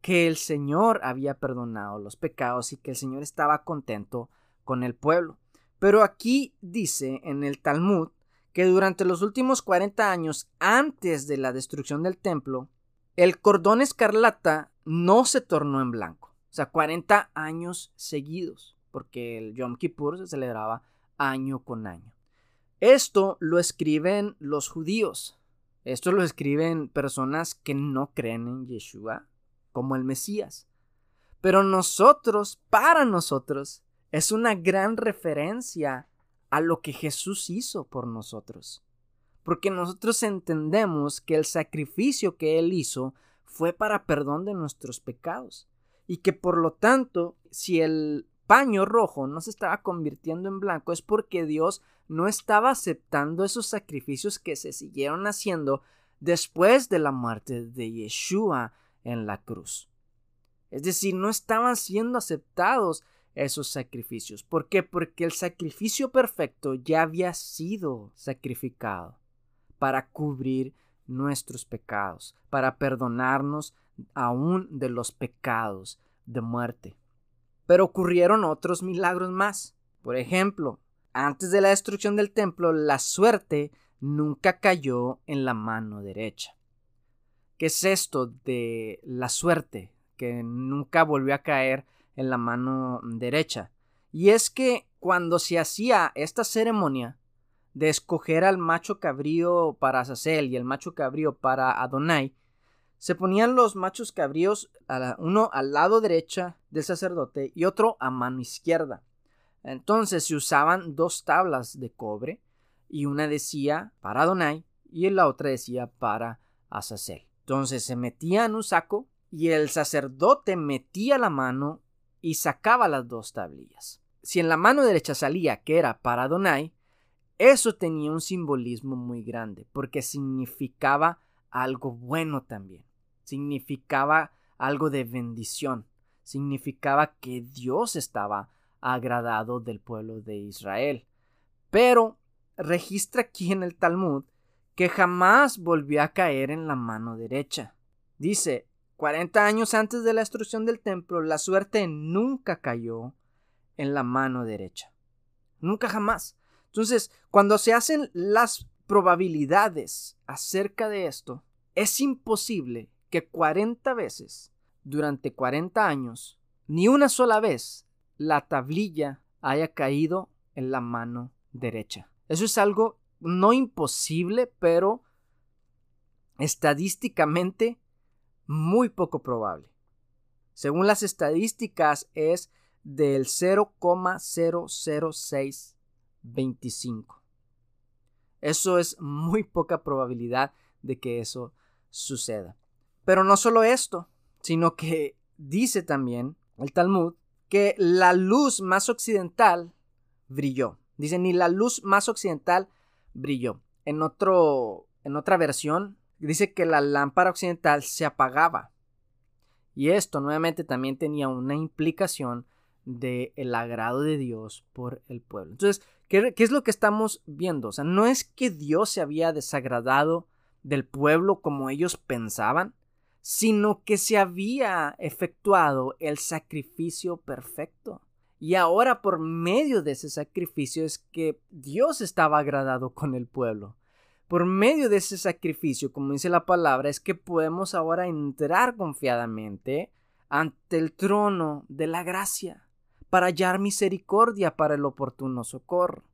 que el Señor había perdonado los pecados y que el Señor estaba contento con el pueblo. Pero aquí dice en el Talmud que durante los últimos 40 años antes de la destrucción del templo, el cordón escarlata no se tornó en blanco. O sea, 40 años seguidos, porque el Yom Kippur se celebraba año con año. Esto lo escriben los judíos. Esto lo escriben personas que no creen en Yeshua como el Mesías. Pero nosotros, para nosotros, es una gran referencia a lo que Jesús hizo por nosotros. Porque nosotros entendemos que el sacrificio que Él hizo fue para perdón de nuestros pecados y que por lo tanto, si el paño rojo no se estaba convirtiendo en blanco es porque Dios no estaba aceptando esos sacrificios que se siguieron haciendo después de la muerte de Yeshua en la cruz. Es decir, no estaban siendo aceptados esos sacrificios. ¿Por qué? Porque el sacrificio perfecto ya había sido sacrificado para cubrir nuestros pecados, para perdonarnos aún de los pecados de muerte. Pero ocurrieron otros milagros más. Por ejemplo, antes de la destrucción del templo, la suerte nunca cayó en la mano derecha. ¿Qué es esto de la suerte que nunca volvió a caer en la mano derecha? Y es que cuando se hacía esta ceremonia de escoger al macho cabrío para Azazel y el macho cabrío para Adonai, se ponían los machos cabríos uno al lado derecha del sacerdote y otro a mano izquierda. Entonces se usaban dos tablas de cobre y una decía para Adonai y la otra decía para Azazel. Entonces se metía en un saco y el sacerdote metía la mano y sacaba las dos tablillas. Si en la mano derecha salía que era para Adonai, eso tenía un simbolismo muy grande porque significaba algo bueno también significaba algo de bendición, significaba que Dios estaba agradado del pueblo de Israel. Pero registra aquí en el Talmud que jamás volvió a caer en la mano derecha. Dice, 40 años antes de la destrucción del templo, la suerte nunca cayó en la mano derecha. Nunca jamás. Entonces, cuando se hacen las probabilidades acerca de esto, es imposible que 40 veces durante 40 años, ni una sola vez la tablilla haya caído en la mano derecha. Eso es algo no imposible, pero estadísticamente muy poco probable. Según las estadísticas es del 0,00625. Eso es muy poca probabilidad de que eso suceda. Pero no solo esto, sino que dice también el Talmud que la luz más occidental brilló. Dice, ni la luz más occidental brilló. En, otro, en otra versión, dice que la lámpara occidental se apagaba. Y esto nuevamente también tenía una implicación del el agrado de Dios por el pueblo. Entonces, ¿qué, ¿qué, es lo que estamos viendo? O sea, no es que Dios se había desagradado del pueblo como ellos pensaban, sino que se había efectuado el sacrificio perfecto. Y ahora por medio de ese sacrificio es que Dios estaba agradado con el pueblo. Por medio de ese sacrificio, como dice la palabra, es que podemos ahora entrar confiadamente ante el trono de la gracia para hallar misericordia para el oportuno socorro.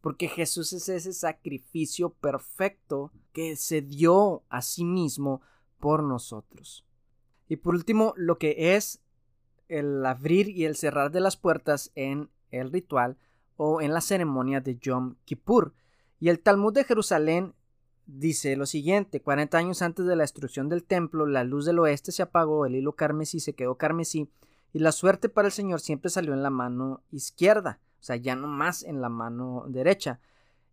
Porque Jesús es ese sacrificio perfecto que se dio a sí mismo por nosotros. Y por último, lo que es el abrir y el cerrar de las puertas en el ritual o en la ceremonia de Yom Kippur. Y el Talmud de Jerusalén dice lo siguiente, 40 años antes de la destrucción del templo, la luz del oeste se apagó, el hilo carmesí se quedó carmesí, y la suerte para el Señor siempre salió en la mano izquierda, o sea, ya no más en la mano derecha.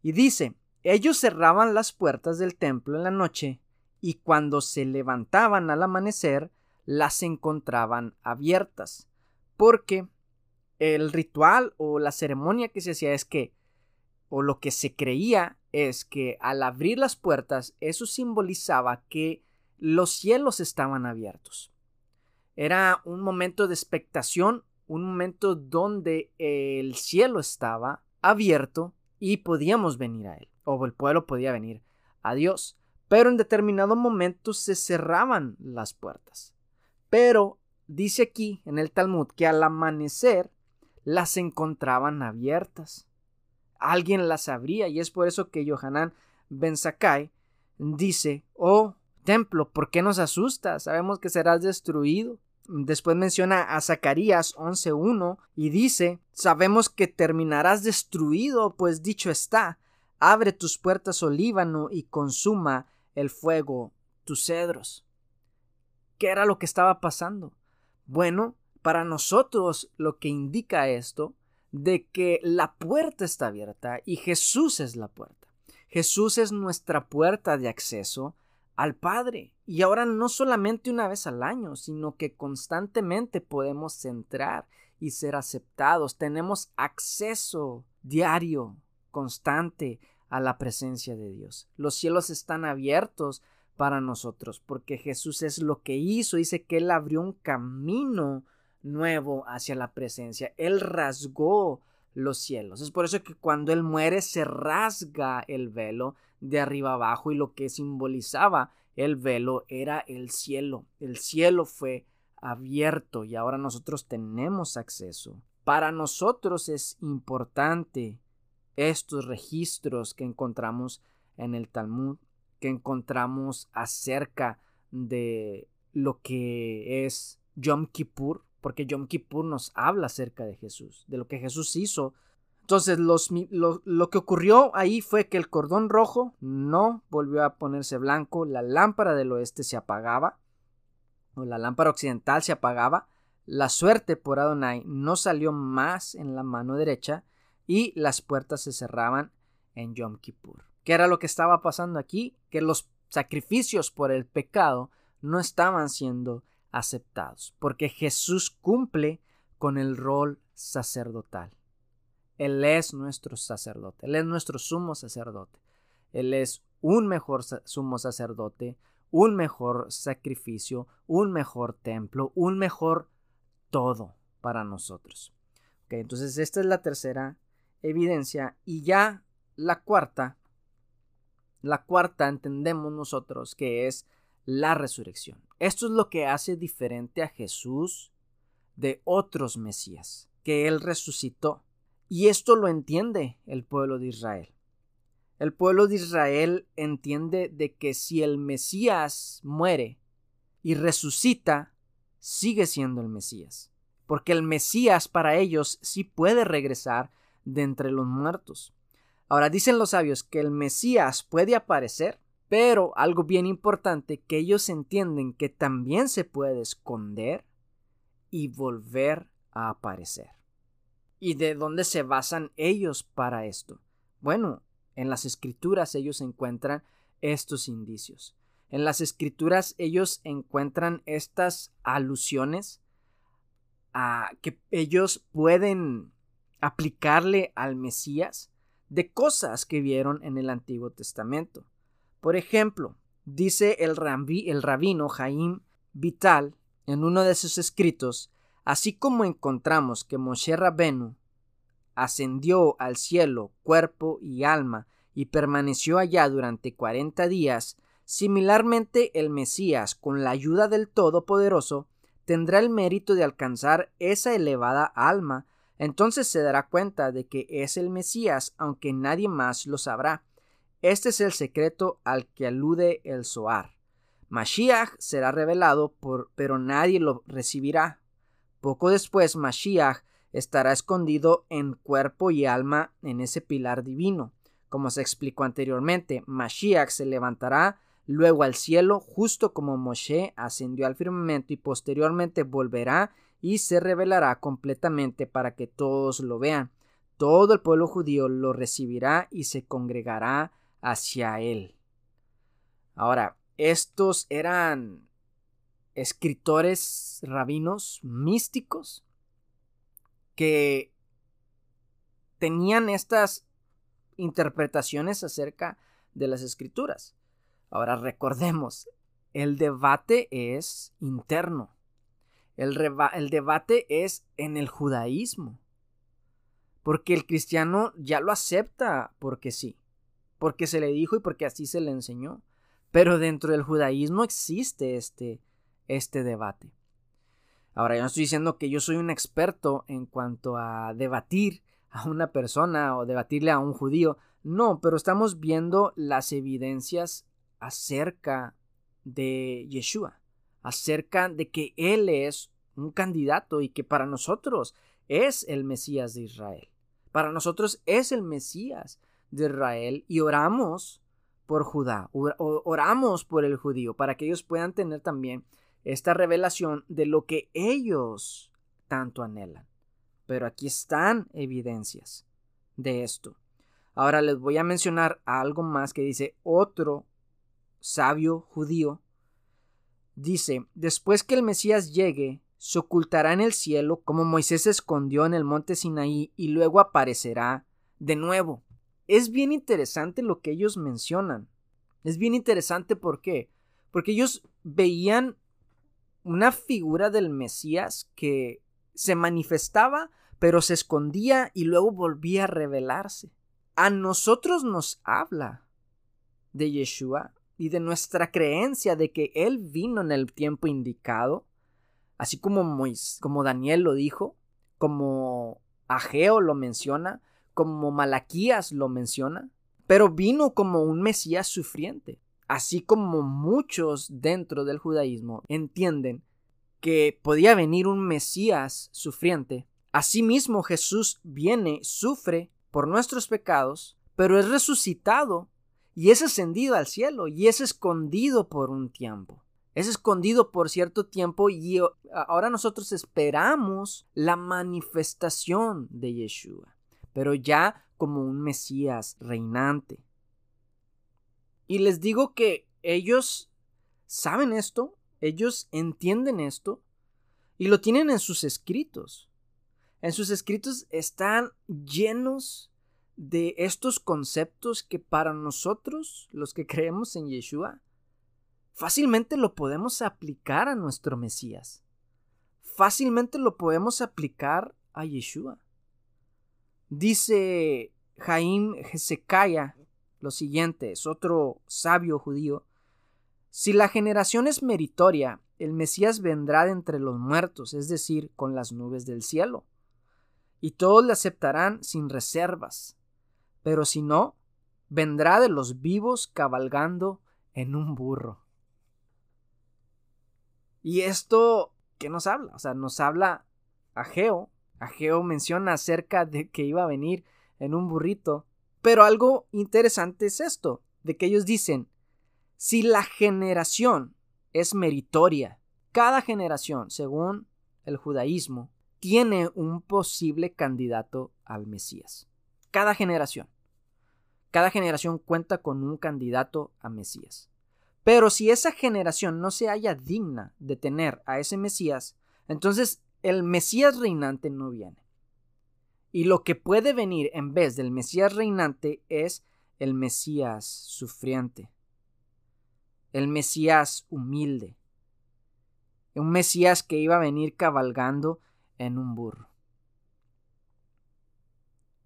Y dice, ellos cerraban las puertas del templo en la noche y cuando se levantaban al amanecer las encontraban abiertas, porque el ritual o la ceremonia que se hacía es que, o lo que se creía es que al abrir las puertas eso simbolizaba que los cielos estaban abiertos. Era un momento de expectación, un momento donde el cielo estaba abierto y podíamos venir a él, o el pueblo podía venir a Dios pero en determinado momento se cerraban las puertas. Pero dice aquí en el Talmud que al amanecer las encontraban abiertas. Alguien las abría y es por eso que Yohanan Ben Sakai dice, oh templo, ¿por qué nos asustas? Sabemos que serás destruido. Después menciona a Zacarías 11.1 y dice, sabemos que terminarás destruido, pues dicho está, abre tus puertas, olíbano, y consuma el fuego, tus cedros. ¿Qué era lo que estaba pasando? Bueno, para nosotros lo que indica esto de que la puerta está abierta y Jesús es la puerta. Jesús es nuestra puerta de acceso al Padre. Y ahora no solamente una vez al año, sino que constantemente podemos entrar y ser aceptados. Tenemos acceso diario, constante a la presencia de Dios. Los cielos están abiertos para nosotros, porque Jesús es lo que hizo, dice que Él abrió un camino nuevo hacia la presencia, Él rasgó los cielos. Es por eso que cuando Él muere se rasga el velo de arriba abajo y lo que simbolizaba el velo era el cielo. El cielo fue abierto y ahora nosotros tenemos acceso. Para nosotros es importante estos registros que encontramos en el Talmud, que encontramos acerca de lo que es Yom Kippur, porque Yom Kippur nos habla acerca de Jesús, de lo que Jesús hizo. Entonces, lo, lo, que ocurrió ahí fue que el cordón rojo no volvió a ponerse blanco, la lámpara del oeste se apagaba, o la lámpara occidental se apagaba, la suerte por Adonai no salió más en la mano derecha, y las puertas se cerraban en Yom Kippur. ¿Qué era lo que estaba pasando aquí? Que los sacrificios por el pecado no estaban siendo aceptados, porque Jesús cumple con el rol sacerdotal. Él es nuestro sacerdote, Él es nuestro sumo sacerdote, Él es un mejor sumo sacerdote, un mejor sacrificio, un mejor templo, un mejor todo para nosotros. entonces esta es la tercera evidencia. Y ya la cuarta, la cuarta entendemos nosotros que es la resurrección. Esto es lo que hace diferente a Jesús de otros Mesías, que Él resucitó. Y esto lo entiende el pueblo de Israel. El pueblo de Israel entiende de que si el Mesías muere y resucita, sigue siendo el Mesías. Porque el Mesías para ellos sí puede regresar de entre los muertos. Ahora dicen los sabios que el Mesías puede aparecer, pero algo bien importante que ellos entienden que también se puede esconder y volver a aparecer. ¿Y de dónde se basan ellos para esto? Bueno, en las escrituras ellos encuentran estos indicios. En las escrituras ellos encuentran estas alusiones a que ellos pueden aplicarle al Mesías de cosas que vieron en el Antiguo Testamento. Por ejemplo, dice el, el rabino Jaim Vital en uno de sus escritos, así como encontramos que Moshe Rabenu ascendió al cielo cuerpo y alma y permaneció allá durante cuarenta días, similarmente el Mesías, con la ayuda del Todopoderoso, tendrá el mérito de alcanzar esa elevada alma entonces se dará cuenta de que es el Mesías, aunque nadie más lo sabrá. Este es el secreto al que alude el Zoar. Mashiach será revelado, por, pero nadie lo recibirá. Poco después, Mashiach estará escondido en cuerpo y alma en ese pilar divino. Como se explicó anteriormente, Mashiach se levantará luego al cielo, justo como Moshe ascendió al firmamento y posteriormente volverá y se revelará completamente para que todos lo vean. Todo el pueblo judío lo recibirá y se congregará hacia él. Ahora, estos eran escritores rabinos místicos que tenían estas interpretaciones acerca de las escrituras. Ahora recordemos, el debate es interno. El, debate es en el judaísmo. Porque el cristiano ya lo acepta porque sí, porque se le dijo y porque así se le enseñó. Pero dentro del judaísmo existe este, este debate. Ahora, yo no estoy diciendo que yo soy un experto en cuanto a debatir a una persona o debatirle a un judío. No, pero estamos viendo las evidencias acerca de Yeshua acerca de que Él es un candidato y que para nosotros es el Mesías de Israel. Para nosotros es el Mesías de Israel y oramos por Judá, oramos por el judío, para que ellos puedan tener también esta revelación de lo que ellos tanto anhelan. Pero aquí están evidencias de esto. Ahora les voy a mencionar algo más que dice otro sabio judío Dice, después que el Mesías llegue, se ocultará en el cielo como Moisés se escondió en el monte Sinaí y luego aparecerá de nuevo. es bien interesante lo que ellos mencionan. Es bien interesante ¿por qué? Porque ellos veían una figura del Mesías que se manifestaba, pero se escondía y luego volvía a revelarse. A nosotros nos habla de Yeshua y de nuestra creencia de que Él vino en el tiempo indicado, así como, Mois, como Daniel lo dijo, como Ageo lo menciona, como Malaquías lo menciona, pero vino como un Mesías sufriente, así como muchos dentro del judaísmo entienden que podía venir un Mesías sufriente. Asimismo Jesús viene, sufre por nuestros pecados, pero es resucitado y es ascendido al cielo y es escondido por un tiempo. Es escondido por cierto tiempo y ahora nosotros esperamos la manifestación de Yeshua, pero ya como un Mesías reinante. Y les digo que ellos saben esto, ellos entienden esto y lo tienen en sus escritos. En sus escritos están llenos de estos conceptos que para nosotros, los que creemos en Yeshua, fácilmente lo podemos aplicar a nuestro Mesías. Fácilmente lo podemos aplicar a Yeshua. Dice Jaim Hezekiah lo siguiente, es otro sabio judío. Si la generación es meritoria, el Mesías vendrá de entre los muertos, es decir, con las nubes del cielo, y todos le aceptarán sin reservas pero si no, vendrá de los vivos cabalgando en un burro. Y esto, ¿qué nos habla? O sea, nos habla Ageo. Ageo menciona acerca de que iba a venir en un burrito. Pero algo interesante es esto, de que ellos dicen, si la generación es meritoria, cada generación, según el judaísmo, tiene un posible candidato al Mesías cada generación. Cada generación cuenta con un candidato a Mesías. Pero si esa generación no se halla digna de tener a ese Mesías, entonces el Mesías reinante no viene. Y lo que puede venir en vez del Mesías reinante es el Mesías sufriente, el Mesías humilde, un Mesías que iba a venir cabalgando en un burro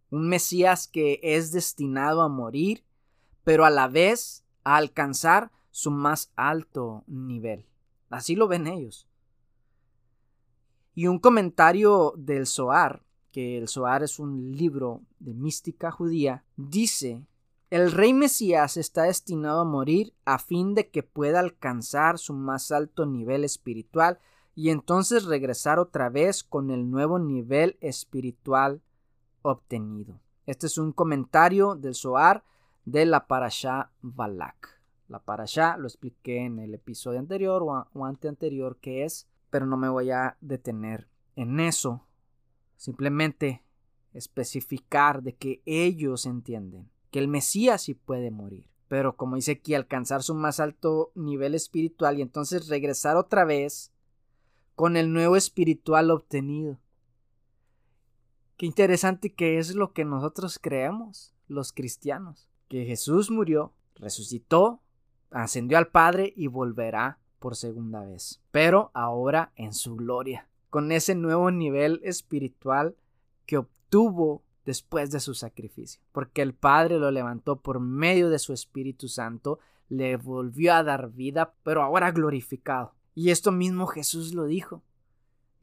un Mesías que es destinado a morir, pero a la vez a alcanzar su más alto nivel. Así lo ven ellos. Y un comentario del Zohar, que el Zohar es un libro de mística judía, dice, el rey Mesías está destinado a morir a fin de que pueda alcanzar su más alto nivel espiritual y entonces regresar otra vez con el nuevo nivel espiritual obtenido. Este es un comentario del Zohar de la Parashá Balak. La Parashá lo expliqué en el episodio anterior o, o anterior que es, pero no me voy a detener en eso. Simplemente especificar de que ellos entienden que el Mesías sí puede morir. Pero como dice aquí, alcanzar su más alto nivel espiritual y entonces regresar otra vez con el nuevo espiritual obtenido. Qué interesante que es lo que nosotros creemos, los cristianos, que Jesús murió, resucitó, ascendió al Padre y volverá por segunda vez, pero ahora en su gloria, con ese nuevo nivel espiritual que obtuvo después de su sacrificio, porque el Padre lo levantó por medio de su Espíritu Santo, le volvió a dar vida, pero ahora glorificado. Y esto mismo Jesús lo dijo.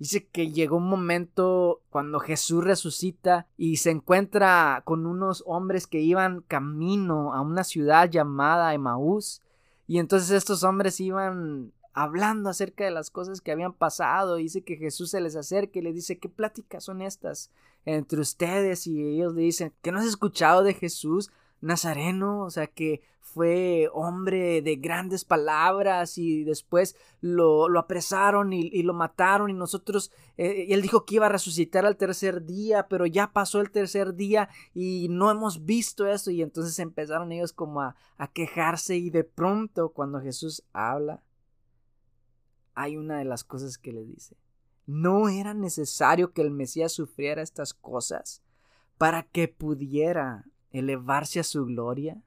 Dice que llegó un momento cuando Jesús resucita y se encuentra con unos hombres que iban camino a una ciudad llamada Emaús. Y entonces estos hombres iban hablando acerca de las cosas que habían pasado. Dice que Jesús se les acerca y le dice, ¿qué pláticas son estas entre ustedes? Y ellos le dicen, ¿qué no has escuchado de Jesús? Nazareno, o sea que fue hombre de grandes palabras y después lo, lo apresaron y, lo mataron y nosotros, eh, él dijo que iba a resucitar al tercer día, pero ya pasó el tercer día y no hemos visto eso. Y entonces empezaron ellos como a, a quejarse y de pronto cuando Jesús habla, hay una de las cosas que le dice, no era necesario que el Mesías sufriera estas cosas para que pudiera elevarse a su gloria?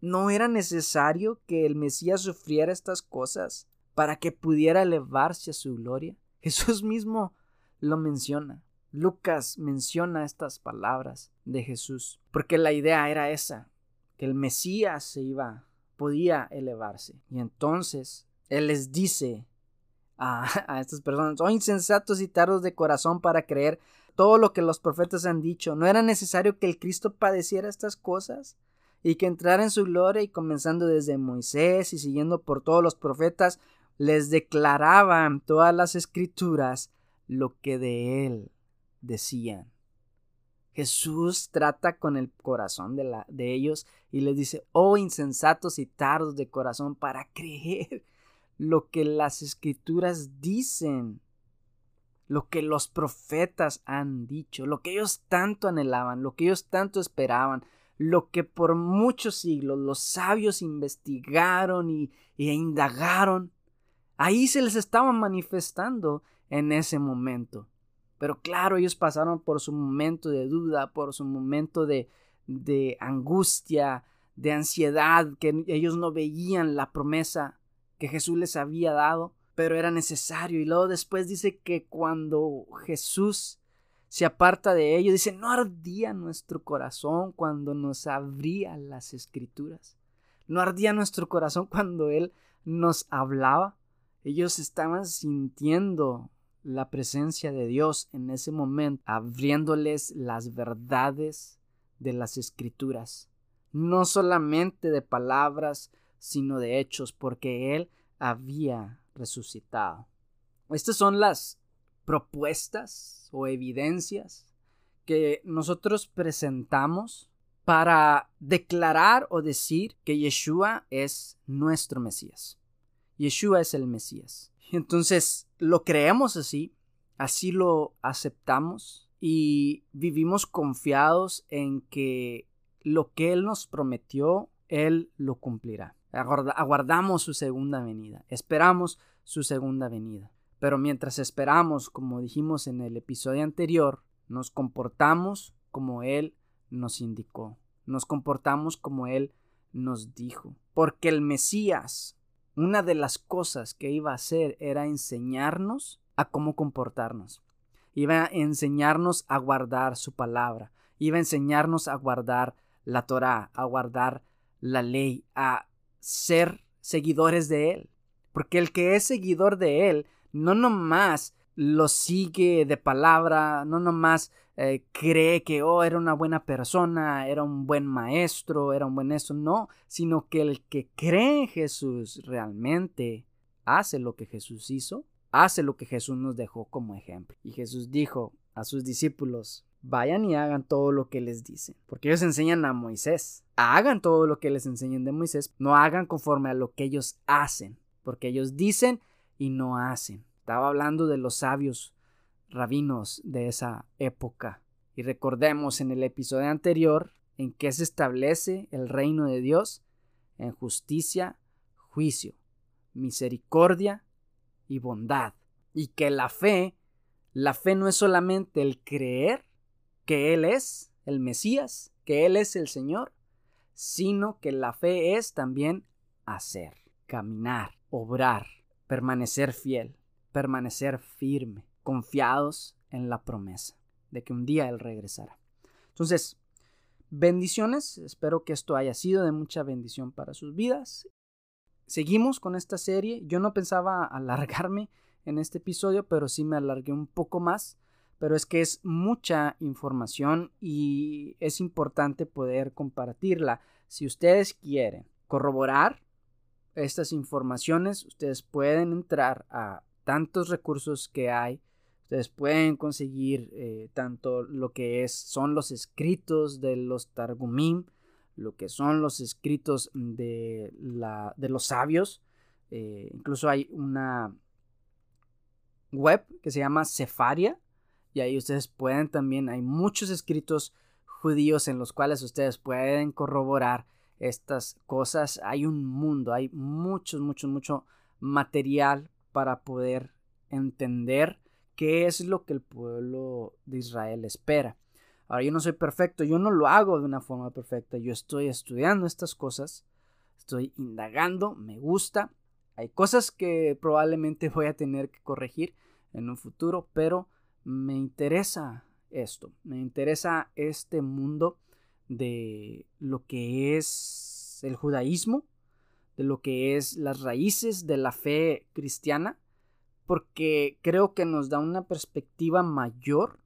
¿No era necesario que el Mesías sufriera estas cosas para que pudiera elevarse a su gloria? Jesús mismo lo menciona. Lucas menciona estas palabras de Jesús, porque la idea era esa, que el Mesías se iba, podía elevarse. Y entonces Él les dice a, a estas personas, oh insensatos y tardos de corazón para creer todo lo que los profetas han dicho. ¿No era necesario que el Cristo padeciera estas cosas? Y que entrara en su gloria y comenzando desde Moisés y siguiendo por todos los profetas, les declaraban todas las escrituras lo que de él decían. Jesús trata con el corazón de, la, de ellos y les dice, oh insensatos y tardos de corazón para creer lo que las escrituras dicen, lo que los profetas han dicho, lo que ellos tanto anhelaban, lo que ellos tanto esperaban, lo que por muchos siglos los sabios investigaron y, y indagaron. Ahí se les estaba manifestando en ese momento. Pero claro, ellos pasaron por su momento de duda, por su momento de, de angustia, de ansiedad, que ellos no veían la promesa que Jesús les había dado, pero era necesario. Y luego después dice que cuando Jesús se aparta de ellos, dice, no ardía nuestro corazón cuando nos abría las escrituras. No ardía nuestro corazón cuando Él nos hablaba. Ellos estaban sintiendo la presencia de Dios en ese momento, abriéndoles las verdades de las escrituras, no solamente de palabras, sino de hechos, porque Él había resucitado. Estas son las propuestas o evidencias que nosotros presentamos para declarar o decir que Yeshua es nuestro Mesías. Yeshua es el Mesías. Entonces, lo creemos así, así lo aceptamos y vivimos confiados en que lo que Él nos prometió, Él lo cumplirá. Aguardamos su segunda venida, esperamos su segunda venida. Pero mientras esperamos, como dijimos en el episodio anterior, nos comportamos como Él nos indicó, nos comportamos como Él nos dijo. Porque el Mesías una de las cosas que iba a hacer era enseñarnos a cómo comportarnos. Iba a enseñarnos a guardar su palabra. Iba a enseñarnos a guardar la Torah, a guardar la ley, a ser seguidores de Él. Porque el que es seguidor de Él no nomás lo sigue de palabra, no nomás eh, cree que, oh, era una buena persona, era un buen maestro, era un buen eso, no, sino que el que cree en Jesús realmente hace lo que Jesús hizo, hace lo que Jesús nos dejó como ejemplo. Y Jesús dijo a sus discípulos, vayan y hagan todo lo que les dicen, porque ellos enseñan a Moisés, hagan todo lo que les enseñen de Moisés, no hagan conforme a lo que ellos hacen, porque ellos dicen y no hacen. Estaba hablando de los sabios rabinos de esa época. Y recordemos en el episodio anterior en que se establece el reino de Dios en justicia, juicio, misericordia y bondad. Y que la fe, la fe no es solamente el creer que Él es el Mesías, que Él es el Señor, sino que la fe es también hacer, caminar, obrar, permanecer fiel, permanecer firme confiados en la promesa de que un día Él regresará. Entonces, bendiciones, espero que esto haya sido de mucha bendición para sus vidas. Seguimos con esta serie, yo no pensaba alargarme en este episodio, pero sí me alargué un poco más, pero es que es mucha información y es importante poder compartirla. Si ustedes quieren corroborar estas informaciones, ustedes pueden entrar a tantos recursos que hay Ustedes pueden conseguir eh, tanto lo que es, son los escritos de los Targumim, lo que son los escritos de, la, de los sabios. Eh, incluso hay una web que se llama Cefaria y ahí ustedes pueden también, hay muchos escritos judíos en los cuales ustedes pueden corroborar estas cosas. Hay un mundo, hay mucho, mucho, mucho material para poder entender qué es lo que el pueblo de Israel espera. Ahora, yo no soy perfecto, yo no lo hago de una forma perfecta, yo estoy estudiando estas cosas, estoy indagando, me gusta. Hay cosas que probablemente voy a tener que corregir en un futuro, pero me interesa esto, me interesa este mundo de lo que es el judaísmo, de lo que es las raíces de la fe cristiana, porque creo que nos da una perspectiva mayor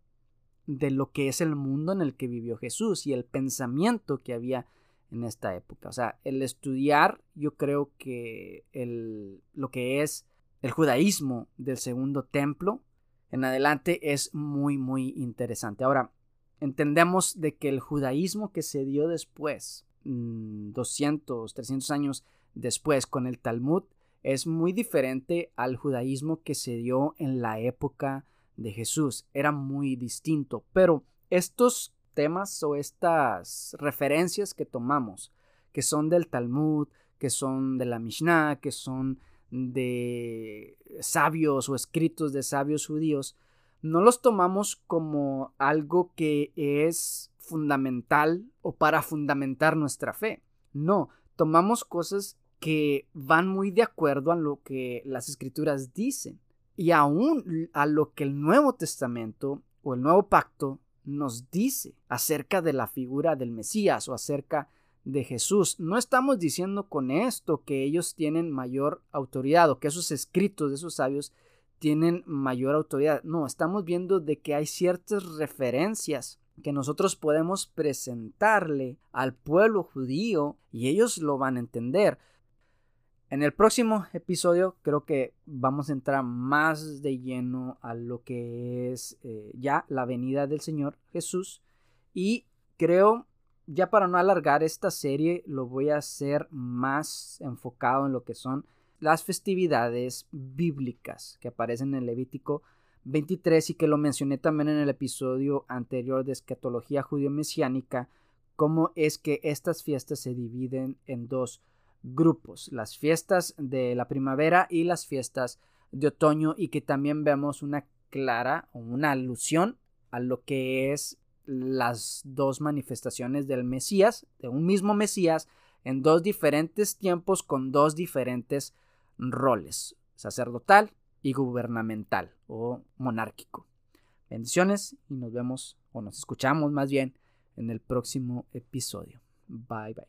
de lo que es el mundo en el que vivió Jesús y el pensamiento que había en esta época. O sea, el estudiar, yo creo que el, lo que es el judaísmo del segundo templo en adelante es muy, muy interesante. Ahora, entendemos de que el judaísmo que se dio después, 200, mm, 300 años después con el Talmud, es muy diferente al judaísmo que se dio en la época de Jesús. Era muy distinto. Pero estos temas o estas referencias que tomamos, que son del Talmud, que son de la Mishnah, que son de sabios o escritos de sabios judíos, no los tomamos como algo que es fundamental o para fundamentar nuestra fe. No, tomamos cosas que van muy de acuerdo a lo que las escrituras dicen y aún a lo que el Nuevo Testamento o el Nuevo Pacto nos dice acerca de la figura del Mesías o acerca de Jesús. No estamos diciendo con esto que ellos tienen mayor autoridad o que esos escritos de esos sabios tienen mayor autoridad. No, estamos viendo de que hay ciertas referencias que nosotros podemos presentarle al pueblo judío y ellos lo van a entender. En el próximo episodio creo que vamos a entrar más de lleno a lo que es eh, ya la venida del Señor Jesús y creo ya para no alargar esta serie lo voy a hacer más enfocado en lo que son las festividades bíblicas que aparecen en Levítico 23 y que lo mencioné también en el episodio anterior de escatología judío-mesiánica, cómo es que estas fiestas se dividen en dos grupos, las fiestas de la primavera y las fiestas de otoño y que también vemos una clara o una alusión a lo que es las dos manifestaciones del Mesías, de un mismo Mesías, en dos diferentes tiempos con dos diferentes roles, sacerdotal y gubernamental o monárquico. Bendiciones y nos vemos o nos escuchamos más bien en el próximo episodio. Bye bye.